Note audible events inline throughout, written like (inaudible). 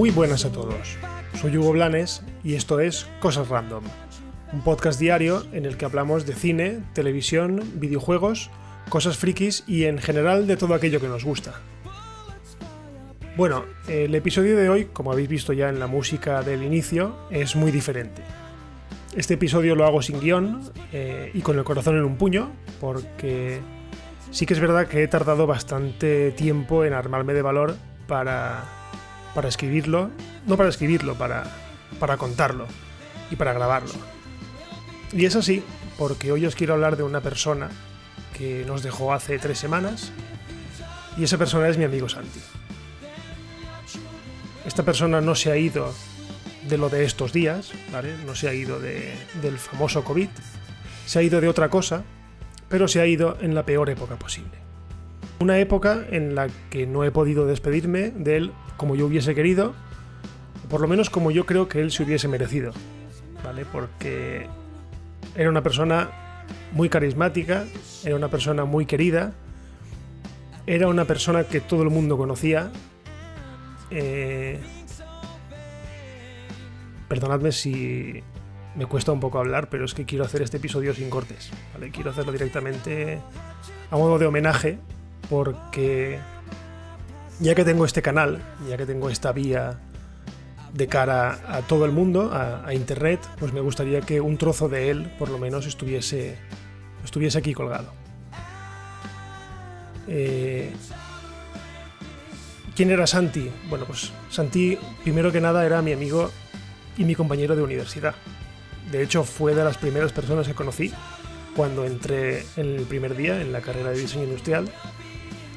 Muy buenas a todos. Soy Hugo Blanes y esto es Cosas Random, un podcast diario en el que hablamos de cine, televisión, videojuegos, cosas frikis y en general de todo aquello que nos gusta. Bueno, el episodio de hoy, como habéis visto ya en la música del inicio, es muy diferente. Este episodio lo hago sin guion eh, y con el corazón en un puño, porque sí que es verdad que he tardado bastante tiempo en armarme de valor para, para escribirlo, no para escribirlo, para, para contarlo y para grabarlo. Y es así porque hoy os quiero hablar de una persona que nos dejó hace tres semanas y esa persona es mi amigo Santi. Esta persona no se ha ido de lo de estos días. No se ha ido del famoso COVID, se ha ido de otra cosa, pero se ha ido en la peor época posible. Una época en la que no he podido despedirme de él como yo hubiese querido, por lo menos como yo creo que él se hubiese merecido, ¿vale? Porque era una persona muy carismática, era una persona muy querida, era una persona que todo el mundo conocía. Eh, perdonadme si me cuesta un poco hablar, pero es que quiero hacer este episodio sin cortes. ¿vale? Quiero hacerlo directamente a modo de homenaje, porque ya que tengo este canal, ya que tengo esta vía de cara a todo el mundo, a, internet, pues me gustaría que un trozo de él, por lo menos, estuviese, estuviese aquí colgado. Eh, ¿Quién era Santi? Bueno, pues Santi, primero que nada, era mi amigo y mi compañero de universidad. De hecho, fue de las primeras personas que conocí cuando entré en el primer día en la carrera de diseño industrial.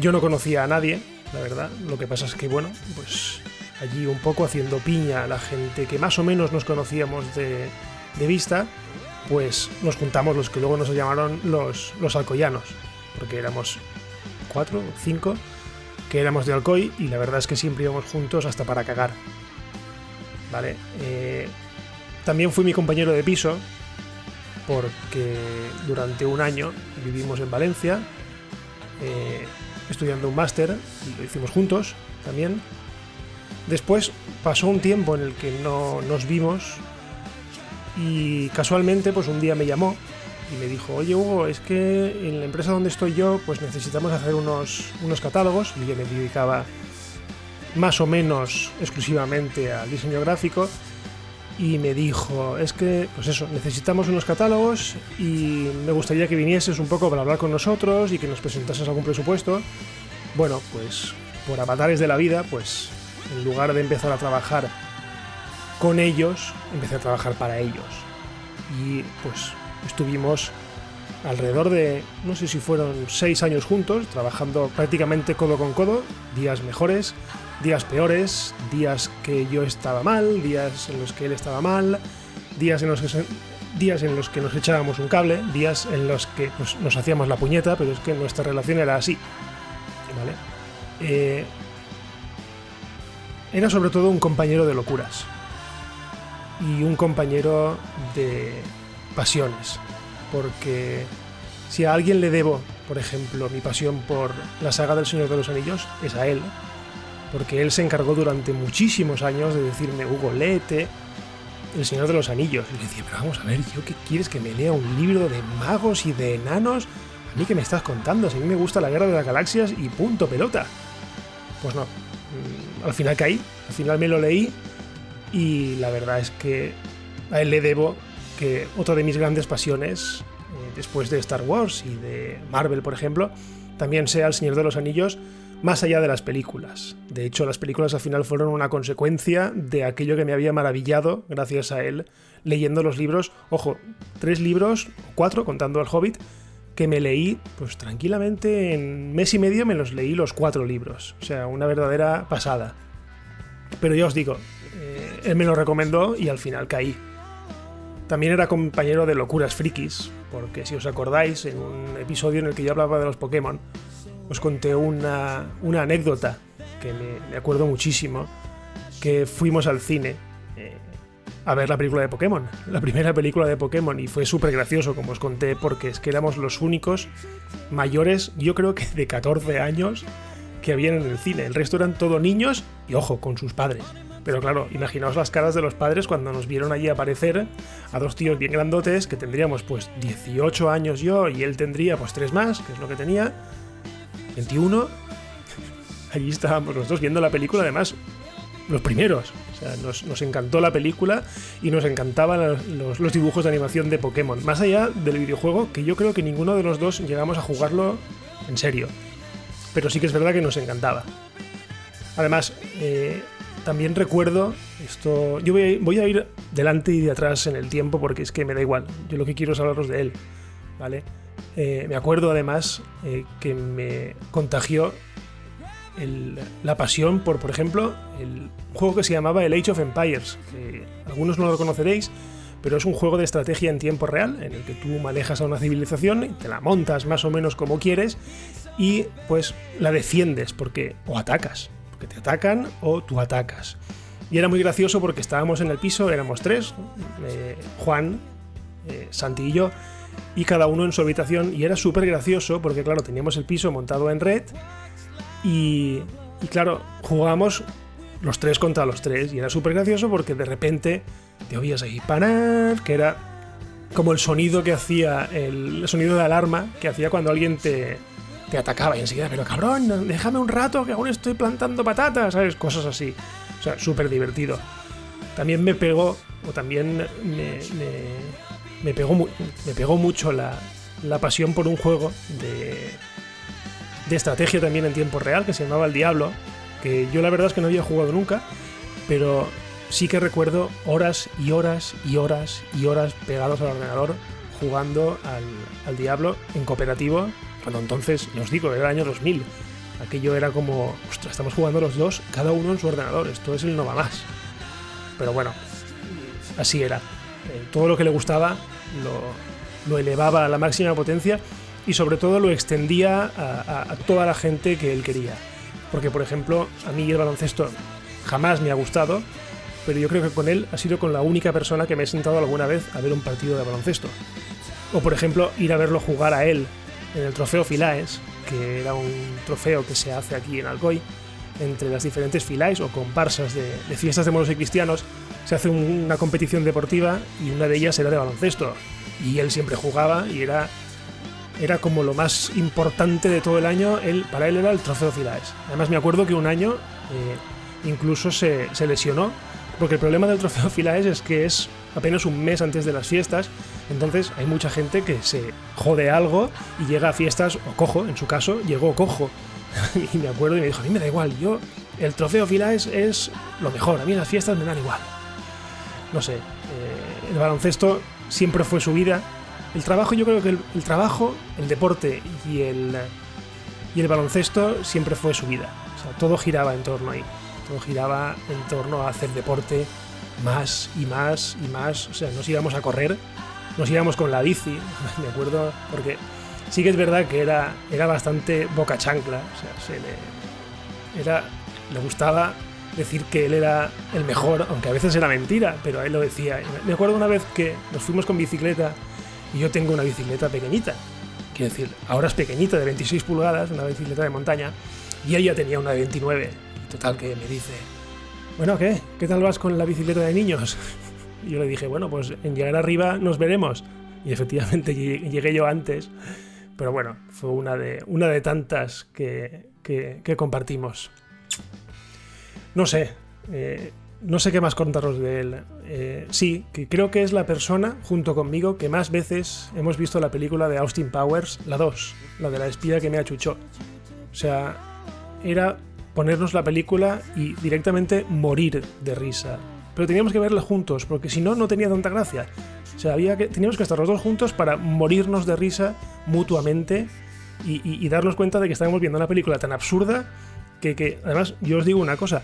Yo no conocía a nadie, la verdad. Lo que pasa es que, bueno, pues allí un poco haciendo piña a la gente que más o menos nos conocíamos de, vista, pues nos juntamos los que luego nos llamaron los, los alcoyanos, porque éramos cuatro cinco que éramos de Alcoy y la verdad es que siempre íbamos juntos hasta para cagar. Vale. Eh, también fui mi compañero de piso porque durante un año vivimos en Valencia eh, estudiando un máster lo hicimos juntos también. Después pasó un tiempo en el que no nos vimos y casualmente pues un día me llamó y me dijo, oye Hugo, es que en la empresa donde estoy yo pues necesitamos hacer unos, unos catálogos y yo me dedicaba más o menos exclusivamente al diseño gráfico y me dijo, es que, pues eso, necesitamos unos catálogos y me gustaría que vinieses un poco para hablar con nosotros y que nos presentases algún presupuesto. Bueno, pues por avatares de la vida, pues en lugar de empezar a trabajar con ellos, empecé a trabajar para ellos. Y pues estuvimos alrededor de, no sé si fueron seis años juntos, trabajando prácticamente codo con codo, días mejores, días peores, días que yo estaba mal, días en los que él estaba mal, días en los que, días en los que nos echábamos un cable, días en los que pues, nos hacíamos la puñeta, pero es que nuestra relación era así. Eh, era sobre todo un compañero de locuras y un compañero de pasiones, porque si a alguien le debo, por ejemplo, mi pasión por la saga del Señor de los Anillos, es a él, porque él se encargó durante muchísimos años de decirme, Hugo, léete El Señor de los Anillos. Y le decía, pero vamos a ver, ¿yo qué quieres que me lea un libro de magos y de enanos? ¿A mí qué me estás contando? Si a mí me gusta la Guerra de las Galaxias y punto, pelota. Pues no, mm, al final caí, al final me lo leí y la verdad es que a él le debo que otra de mis grandes pasiones, eh, después de Star Wars y de Marvel, por ejemplo, también sea El Señor de los Anillos más allá de las películas. De hecho, las películas al final fueron una consecuencia de aquello que me había maravillado gracias a él leyendo los libros. Ojo, tres libros, cuatro, contando al Hobbit, que me leí, pues tranquilamente en mes y medio me los leí los cuatro libros. O sea, una verdadera pasada. Pero ya os digo, eh, él me lo recomendó y al final caí. También era compañero de Locuras Frikis, porque si os acordáis, en un episodio en el que yo hablaba de los Pokémon, os conté una, anécdota que me, acuerdo muchísimo, que fuimos al cine eh, a ver la película de Pokémon, (laughs) la primera película de Pokémon, y fue súper gracioso, como os conté, porque es que éramos los únicos mayores, yo creo que de 14 años, que habían en el cine. El resto eran todos niños y, ojo, con sus padres. Pero claro, imaginaos las caras de los padres cuando nos vieron allí aparecer a dos tíos bien grandotes que tendríamos pues 18 años yo y él tendría pues 3 más, que es lo que tenía, 21. Allí estábamos los dos viendo la película, además, los primeros. O sea, nos, encantó la película y nos encantaban los, los dibujos de animación de Pokémon. Más allá del videojuego, que yo creo que ninguno de los dos llegamos a jugarlo en serio. Pero sí que es verdad que nos encantaba. Además, eh, también recuerdo esto. Yo voy a, ir delante y de atrás en el tiempo porque es que me da igual. Yo lo que quiero es hablaros de él. ¿Vale? Eh, me acuerdo además eh, que me contagió la pasión por, por ejemplo, el juego que se llamaba el Age of Empires. Que algunos no lo conoceréis, pero es un juego de estrategia en tiempo real en el que tú manejas a una civilización y te la montas más o menos como quieres y pues la defiendes porque o atacas que te atacan o tú atacas. Y era muy gracioso porque estábamos en el piso, éramos tres, eh, Juan, eh, Santi y yo, y cada uno en su habitación, y era súper gracioso porque, claro, teníamos el piso montado en red, y, y claro, jugábamos los tres contra los tres, y era súper gracioso porque de repente te oías ahí panar, que era como el sonido que hacía, el sonido de alarma que hacía cuando alguien te, te atacaba y enseguida, pero cabrón, déjame un rato que aún estoy plantando patatas, ¿sabes? Cosas así. O sea, súper divertido. También me pegó, o también me, pegó, me pegó mucho la, la pasión por un juego de, de estrategia también en tiempo real que se llamaba El Diablo, que yo la verdad es que no había jugado nunca, pero sí que recuerdo horas y horas y horas y horas pegados al ordenador jugando al, al Diablo en cooperativo cuando entonces, os digo, era el año 2000. Aquello era como, ostras, estamos jugando los dos, cada uno en su ordenador, esto es el no va más. Pero bueno, así era. Eh, todo lo que le gustaba lo, elevaba a la máxima potencia y sobre todo lo extendía a, toda la gente que él quería. Porque, por ejemplo, a mí el baloncesto jamás me ha gustado, pero yo creo que con él ha sido con la única persona que me he sentado alguna vez a ver un partido de baloncesto. O, por ejemplo, ir a verlo jugar a él en el trofeo Filaes, que era un trofeo que se hace aquí en Alcoy, entre las diferentes filaes o comparsas de, fiestas de moros y cristianos, se hace una competición deportiva y una de ellas era de baloncesto. Y él siempre jugaba y era, era como lo más importante de todo el año, él, para él era el trofeo Filaes. Además me acuerdo que un año eh, incluso se, se lesionó, porque el problema del trofeo (laughs) Filaes es que es apenas un mes antes de las fiestas entonces hay mucha gente que se jode algo y llega a fiestas o cojo, en su caso, llegó cojo. (laughs) y me acuerdo y me dijo, a mí me da igual, yo, el trofeo Filaes es lo mejor, a mí las fiestas me dan igual. No sé, eh, el baloncesto siempre fue su vida. El trabajo, yo creo que el, trabajo, el deporte y el, y el baloncesto siempre fue su vida. Todo giraba en torno ahí. Todo giraba en torno a hacer deporte más y más y más. O sea, nos íbamos a correr nos íbamos con la bici, (laughs) me acuerdo, porque sí que es verdad que era, era bastante boca chancla, o sea, se era, le gustaba decir que él era el mejor, aunque a veces era mentira, pero él lo decía. Me acuerdo una vez que nos fuimos con bicicleta y yo tengo una bicicleta pequeñita, quiero decir, ahora es pequeñita, de 26 pulgadas, una bicicleta de montaña, y ella tenía una de 29. Total, que me dice, bueno, ¿qué? ¿Qué tal vas con la bicicleta de niños? (laughs) Y yo le dije, bueno, pues en llegar arriba nos veremos. Y efectivamente llegué yo antes. Pero bueno, fue una de, una de tantas que, que, compartimos. No sé, eh, no sé qué más contaros de él. Eh, sí, que creo que es la persona, junto conmigo, que más veces hemos visto la película de Austin Powers, la 2, la de la espía que me achuchó. O sea, era ponernos la película y directamente morir de risa pero teníamos que verla juntos, porque si no, no tenía tanta gracia. O sea, había que, teníamos que estar los dos juntos para morirnos de risa mutuamente y, darnos cuenta de que estábamos viendo una película tan absurda que, que, además, yo os digo una cosa,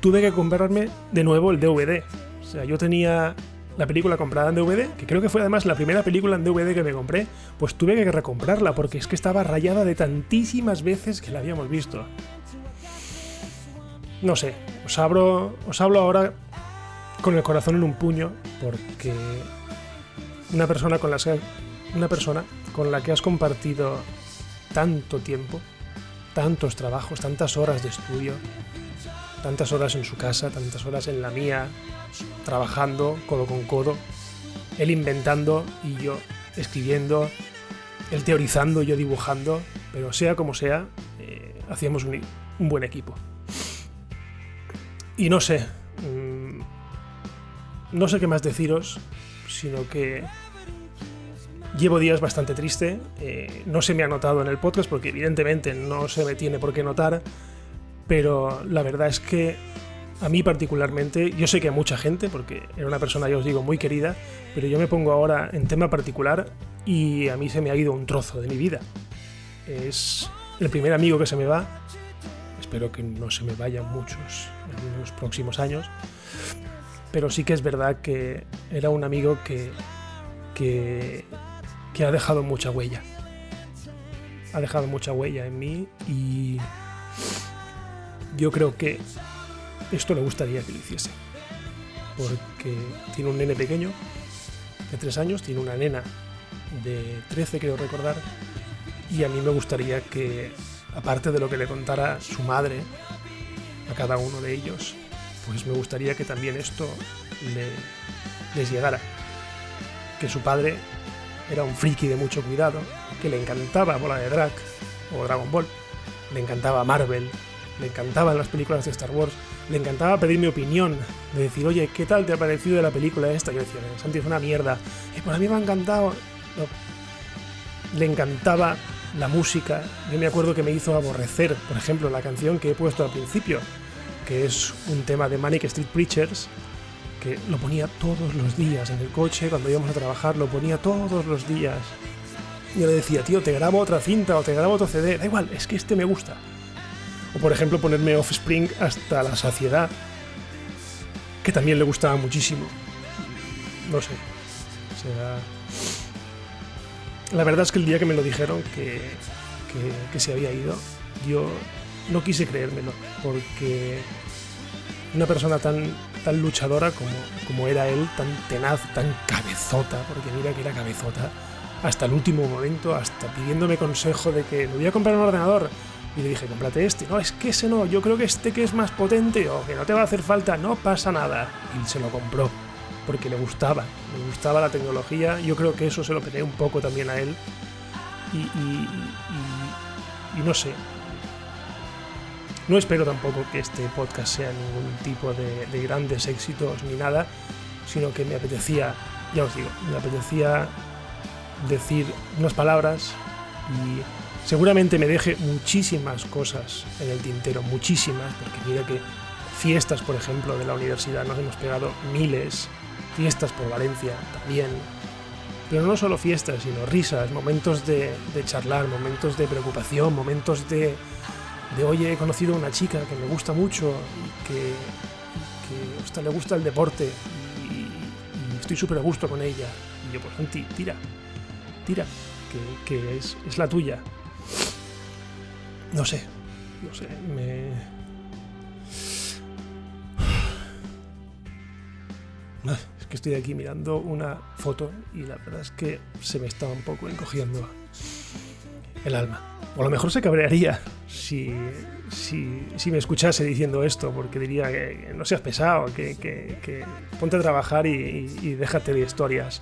tuve que comprarme de nuevo el DVD. O sea, yo tenía la película comprada en DVD, que creo que fue además la primera película en DVD que me compré, pues tuve que recomprarla porque es que estaba rayada de tantísimas veces que la habíamos visto. No sé, os abro, os hablo ahora con el corazón en un puño porque una persona con la una persona con la que has compartido tanto tiempo, tantos trabajos, tantas horas de estudio, tantas horas en su casa, tantas horas en la mía, trabajando codo con codo, él inventando y yo escribiendo, él teorizando, yo dibujando, pero sea como sea, eh, hacíamos un, buen equipo. Y no sé, mm, no sé qué más deciros, sino que llevo días bastante triste, eh, no se me ha notado en el podcast porque evidentemente no se me tiene por qué notar, pero la verdad es que a mí particularmente, yo sé que a mucha gente, porque era una persona, ya os digo, muy querida, pero yo me pongo ahora en tema particular y a mí se me ha ido un trozo de mi vida. Es el primer amigo que se me va, espero que no se me vayan muchos en los próximos años, pero sí que es verdad que era un amigo que, que, que ha dejado mucha huella. Ha dejado mucha huella en mí y yo creo que esto le gustaría que lo hiciese. Porque tiene un nene pequeño de 3 años, tiene una nena de 13, creo recordar, y a mí me gustaría que, aparte de lo que le contara su madre a cada uno de ellos, pues me gustaría que también esto les llegara. Que su padre era un friki de mucho cuidado, que le encantaba Bola de Drag o Dragon Ball, le encantaba Marvel, le encantaban las películas de Star Wars, le encantaba pedir mi opinión, de decir, oye, ¿qué tal te ha parecido de la película esta? Yo decía, Santi es una mierda. Y pues a mí me ha encantado. Le encantaba la música. Yo me acuerdo que me hizo aborrecer, por ejemplo, la canción que he puesto al principio, que es un tema de Manic Street Preachers, que lo ponía todos los días en el coche, cuando íbamos a trabajar, lo ponía todos los días. Yo le decía, tío, te grabo otra cinta o te grabo otro CD, da igual, es que este me gusta. O por ejemplo ponerme Offspring hasta la saciedad, que también le gustaba muchísimo. No sé. Sea, la verdad es que el día que me lo dijeron que, que, se había ido, yo no quise creérmelo, porque una persona tan, tan luchadora como, como era él, tan tenaz, tan cabezota, porque mira que era cabezota, hasta el último momento, hasta pidiéndome consejo de que me voy a comprar un ordenador, y le dije, cómprate este. No, es que ese no, yo creo que este que es más potente o que no te va a hacer falta, no pasa nada. Y se lo compró, porque le gustaba, le gustaba la tecnología. Yo creo que eso se lo pedí un poco también a él. Y, y, y, no sé. No espero tampoco que este podcast sea ningún tipo de, de grandes éxitos ni nada, sino que me apetecía, ya os digo, me apetecía decir unas palabras y Seguramente me deje muchísimas cosas en el tintero, muchísimas, porque mira que fiestas, por ejemplo, de la universidad nos hemos pegado miles, fiestas por Valencia también, pero no solo fiestas, sino risas, momentos de, charlar, momentos de preocupación, momentos de, de, oye, he conocido a una chica que me gusta mucho que, que le gusta el deporte y, estoy súper a gusto con ella. Y yo, pues, Santi, tira, tira, que, que es, es la tuya. No sé, no sé, me... (sighs) Es que estoy aquí mirando una foto y la verdad es que se me está un poco encogiendo el alma. O a lo mejor se cabrearía si, si, me escuchase diciendo esto, porque diría que, no seas pesado, que, ponte a trabajar y, y, déjate de historias,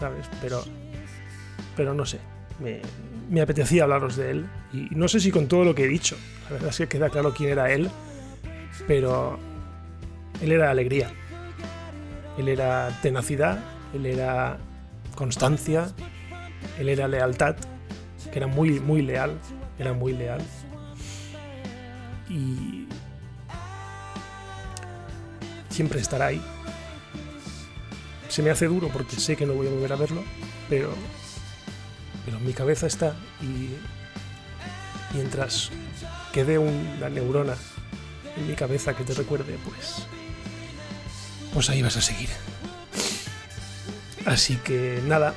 ¿sabes? Pero, pero no sé, me, me apetecía hablaros de él. Y no sé si con todo lo que he dicho, la verdad es que queda claro quién era él, pero él era alegría, él era tenacidad, él era constancia, él era lealtad, que era muy, muy leal, era muy leal. Y siempre estará ahí. Se me hace duro porque sé que no voy a volver a verlo, pero pero mi cabeza está y mientras quede una neurona en mi cabeza que te recuerde, pues, pues ahí vas a seguir. Así que nada,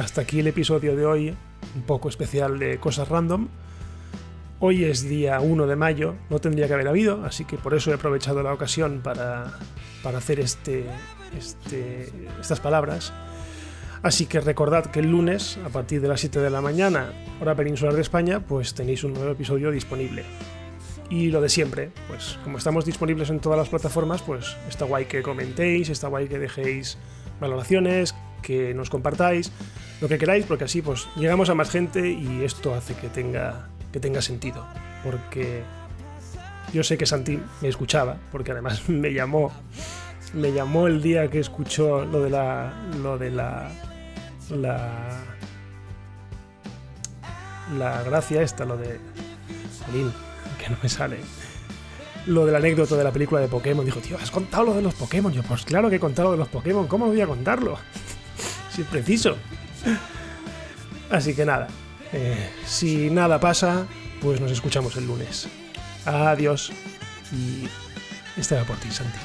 hasta aquí el episodio de hoy, un poco especial de cosas random. Hoy es día 1 de mayo, no tendría que haber habido, así que por eso he aprovechado la ocasión para, para hacer este, este, estas palabras. Así que recordad que el lunes, a partir de las 7 de la mañana, hora peninsular de España, pues tenéis un nuevo episodio disponible. Y lo de siempre, pues como estamos disponibles en todas las plataformas, pues está guay que comentéis, está guay que dejéis valoraciones, que nos compartáis, lo que queráis, porque así pues llegamos a más gente y esto hace que tenga, que tenga sentido. Porque yo sé que Santi me escuchaba, porque además (laughs) me llamó, me llamó el día que escuchó lo de la, lo de la, la, la gracia esta, lo de, jolín, que no me sale. Lo de la anécdota de la película de Pokémon. Dijo, tío, ¿has contado lo de los Pokémon? Yo, pues claro que he contado lo de los Pokémon. ¿Cómo voy a contarlo? (laughs) si es preciso. Así que nada. eh, si nada pasa, pues nos escuchamos el lunes. Adiós. Y este va por ti, Santi.